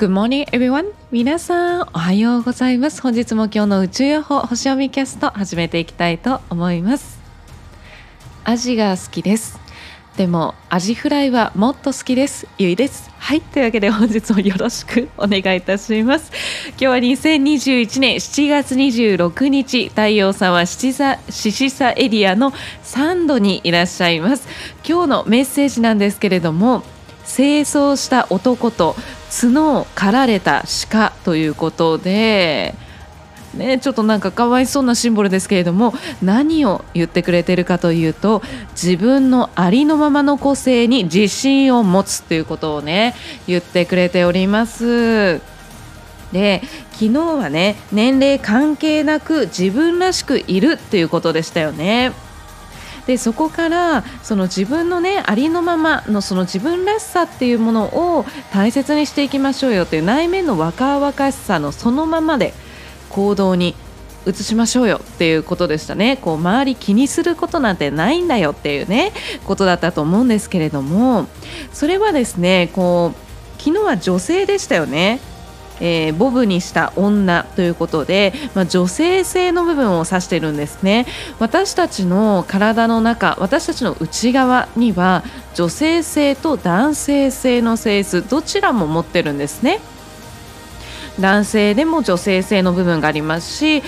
Good morning everyone. 皆さんおはようございます。本日も今日の宇宙予報星読みキャスト始めていきたいと思います。アジが好きです。でもアジフライはもっと好きです。ゆいです。はいというわけで本日もよろしくお願いいたします。今日は2021年7月26日太陽さんは獅子座エリアの3度にいらっしゃいます。今日のメッセージなんですけれども清掃した男と角を刈られた鹿ということで、ね、ちょっとなんかかわいそうなシンボルですけれども何を言ってくれてるかというと自分のありのままの個性に自信を持つということをね言ってくれております。で昨日はね年齢関係なく自分らしくいるっていうことでしたよね。でそこからその自分のねありのままのその自分らしさっていうものを大切にしていきましょうよという内面の若々しさのそのままで行動に移しましょうよっていうことでしたね。こう周り気にすることなんてないんだよっていうねことだったと思うんですけれどもそれはですねこう昨日は女性でしたよね。えー、ボブにした女ということで、まあ、女性性の部分を指しているんですね。私たちの体の中私たちの内側には女性性と男性性の性質どちらも持ってるんですね。男性でも女性性の部分がありますし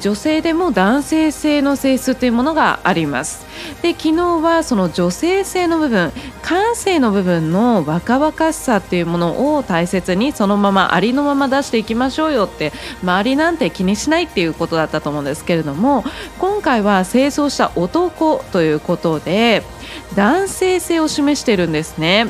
女性でも男性性の性質というものがあります。で昨日はその女性性の部分感性の部分の若々しさっていうものを大切にそのままありのまま出していきましょうよって周りなんて気にしないっていうことだったと思うんですけれども今回は清掃した男ということで男性性を示してるんですね。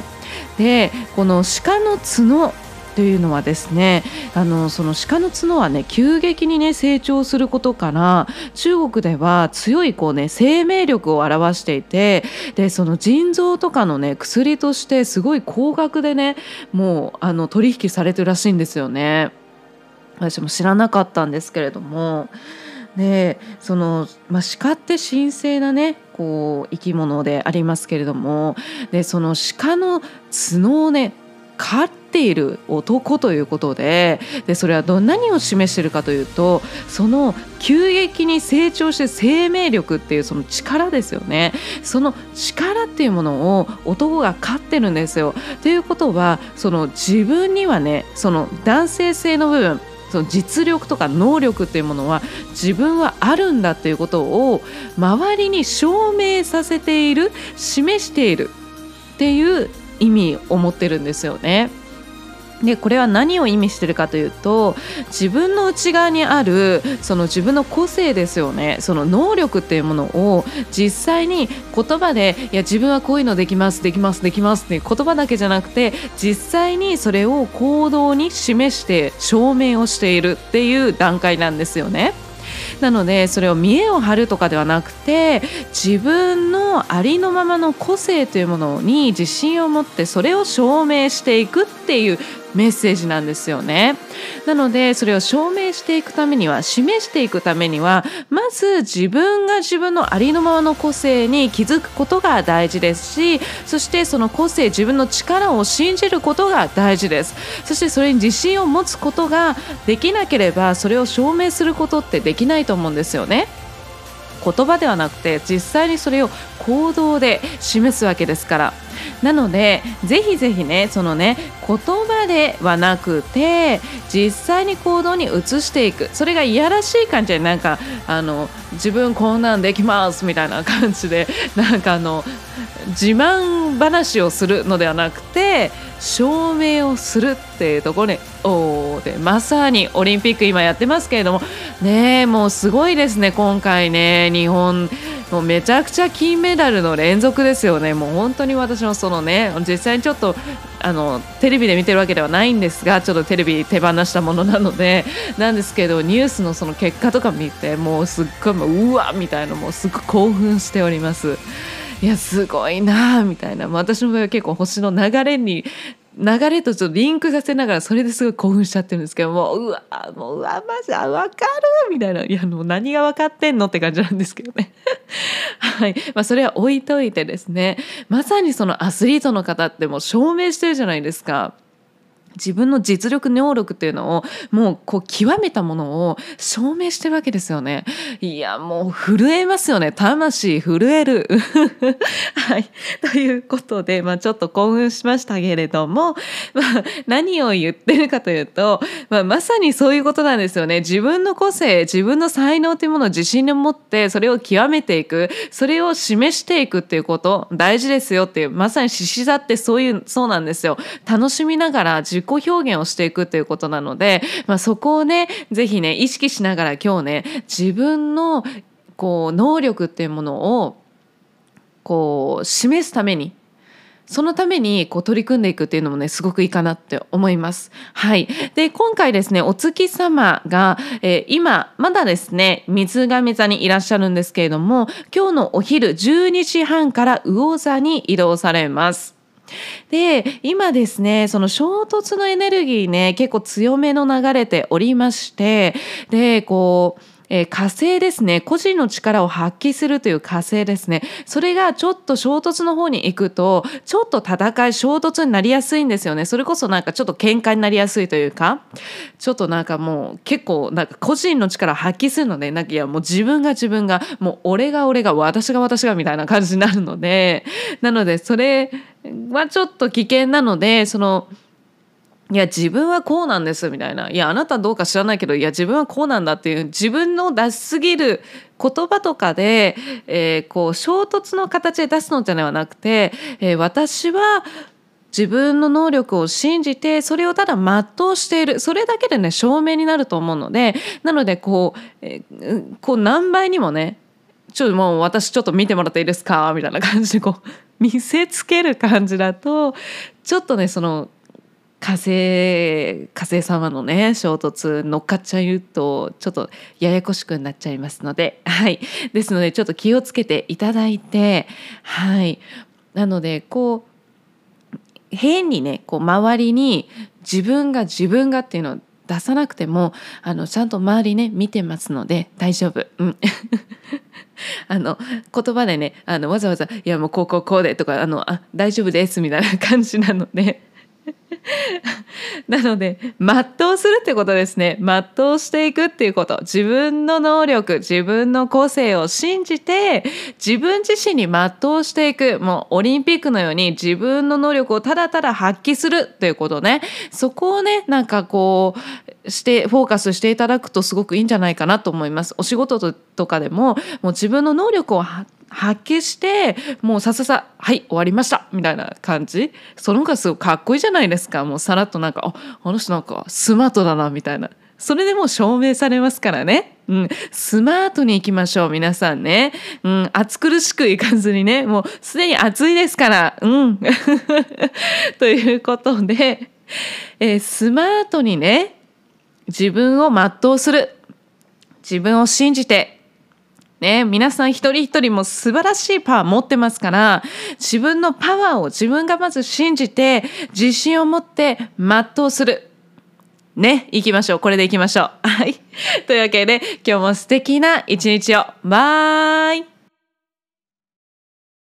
でこの鹿の角というのはですねあのその鹿の角はね急激にね成長することから中国では強いこうね生命力を表していてでその腎臓とかのね薬としてすごい高額でねもうあの取引されてるらしいんですよね。私も知らなかったんですけれども。でその、まあ、鹿って神聖なねこう生き物でありますけれどもでその鹿の角をね飼っている男ということででそれはど何を示しているかというとその急激に成長して生命力っていうその力ですよねその力っていうものを男が飼ってるんですよ。ということはその自分にはねその男性性の部分その実力とか能力っていうものは自分はあるんだっていうことを周りに証明させている示しているっていう意味を持ってるんですよね。でこれは何を意味してるかというと自分の内側にあるその自分の個性ですよねその能力っていうものを実際に言葉でいや自分はこういうのできますできますできますっていう言葉だけじゃなくて実際にそれを行動に示して証明をしているっていう段階なんですよね。なのでそれを見栄を張るとかではなくて自分のありのままの個性というものに自信を持ってそれを証明していくっていうメッセージなんですよね。なのでそれを証明していくためには示していくためにはまず自分が自分のありのままの個性に気づくことが大事ですしそしてその個性自分の力を信じることが大事ですそしてそれに自信を持つことができなければそれを証明することってできないと思うんですよね。言葉ではなくて実際にそれを行動で示すわけですから。なのでぜひぜひねそのね言葉ではなくて実際に行動に移していく。それがいやらしい感じでなんかあの自分こんなんできますみたいな感じでなんかあの自慢話をするのではなくて証明をするっていうところにおでまさにオリンピック今やってますけれどもねもうすごいですね今回ね。日本もうめちゃくちゃ金メダルの連続ですよね。もう本当に私もそのね実際にちょっとあのテレビで見てるわけではないんですがちょっとテレビ手放したものなので。なんですけどニュースのその結果とか見てもうすっごいううわみたいなもうすごい興奮しております。いやすごいなみたいな。私の場合は結構星の流れに流れとちょっとリンクさせながらそれですごい興奮しちゃってるんですけどもううわもううわマジ分かる？みたいな。いやもう何が分かってんのって感じなんですけどね。はい。まあそれは置いといてですね。まさにそのアスリートの方ってもう証明してるじゃないですか。自分の実力能力っていうのをもうこう極めたものを証明してるわけですよね。いやもう震えますよね魂震える。はい、ということで、まあ、ちょっと興奮しましたけれども、まあ、何を言ってるかというと、まあ、まさにそういうことなんですよね。自分の個性自分の才能というものを自信に持ってそれを極めていくそれを示していくっていうこと大事ですよっていうまさに獅子座ってそういうそうなんですよ。楽しみながら自己己表現をしていくということなので、まあ、そこをね是非ね意識しながら今日ね自分のこう能力っていうものをこう示すためにそのためにこう取り組んでいくっていうのもねすごくいいかなって思います。はい。で今回ですねお月様が、えー、今まだですね水亀座にいらっしゃるんですけれども今日のお昼12時半から魚座に移動されます。で今ですねその衝突のエネルギーね結構強めの流れておりましてでこうえー、火星ですね。個人の力を発揮するという火星ですね。それがちょっと衝突の方に行くとちょっと戦い衝突になりやすいんですよね。それこそなんかちょっと喧嘩になりやすいというか。ちょっとなんかもう結構なんか個人の力を発揮するのでなんかいやもう自分が自分がもう俺が俺が私が私がみたいな感じになるので。なのでそれはちょっと危険なのでそのいや自分はこうなんですみたいな。いやあなたどうか知らないけどいや自分はこうなんだっていう自分の出しすぎる言葉とかで、えー、こう衝突の形で出すのじゃなくて、えー、私は自分の能力を信じてそれをただ全うしている。それだけでね証明になると思うのでなのでこう,、えー、こう何倍にもねちょっともう私ちょっと見てもらっていいですか？みたいな感じでこう見せつける感じだとちょっとねその火星火星様のね衝突乗っかっちゃうとちょっとややこしくなっちゃいますので はい。ですのでちょっと気をつけていただいてはい。なのでこう変にねこう周りに自分が自分がっていうのを出さなくてもあのちゃんと周りね見てますので大丈夫。うん。あの言葉でねあのわざわざ「いやもうこうこうこうで」とか「あのあ大丈夫です」みたいな感じなので。なので全うするってことですね。全うしていくっていうこと。自分の能力自分の個性を信じて自分自身に全うしていく。もうオリンピックのように自分の能力をただただ発揮するっていうことね。そこをねなんかこうしてフォーカスしていただくとすごくいいんじゃないかなと思います。お仕事とかでももう自分の能力を発揮してもうさささはい終わりましたみたいな感じ。その方がすごいかっこいいじゃないですか。もうさらっとなんかああの人なんかスマートだなみたいな。それでもう証明されますからね。うん、スマートに行きましょう皆さんね、うん、暑苦しくいかずにね。もうすでに暑いですから。うん。ということで、えー、スマートにね自分を全うする。自分を信じてね、皆さん一人一人も素晴らしいパワー持ってますから自分のパワーを自分がまず信じて自信を持って全うする。ね、行きましょう。これで行きましょう。はい。というわけで今日も素敵な一日を。バイ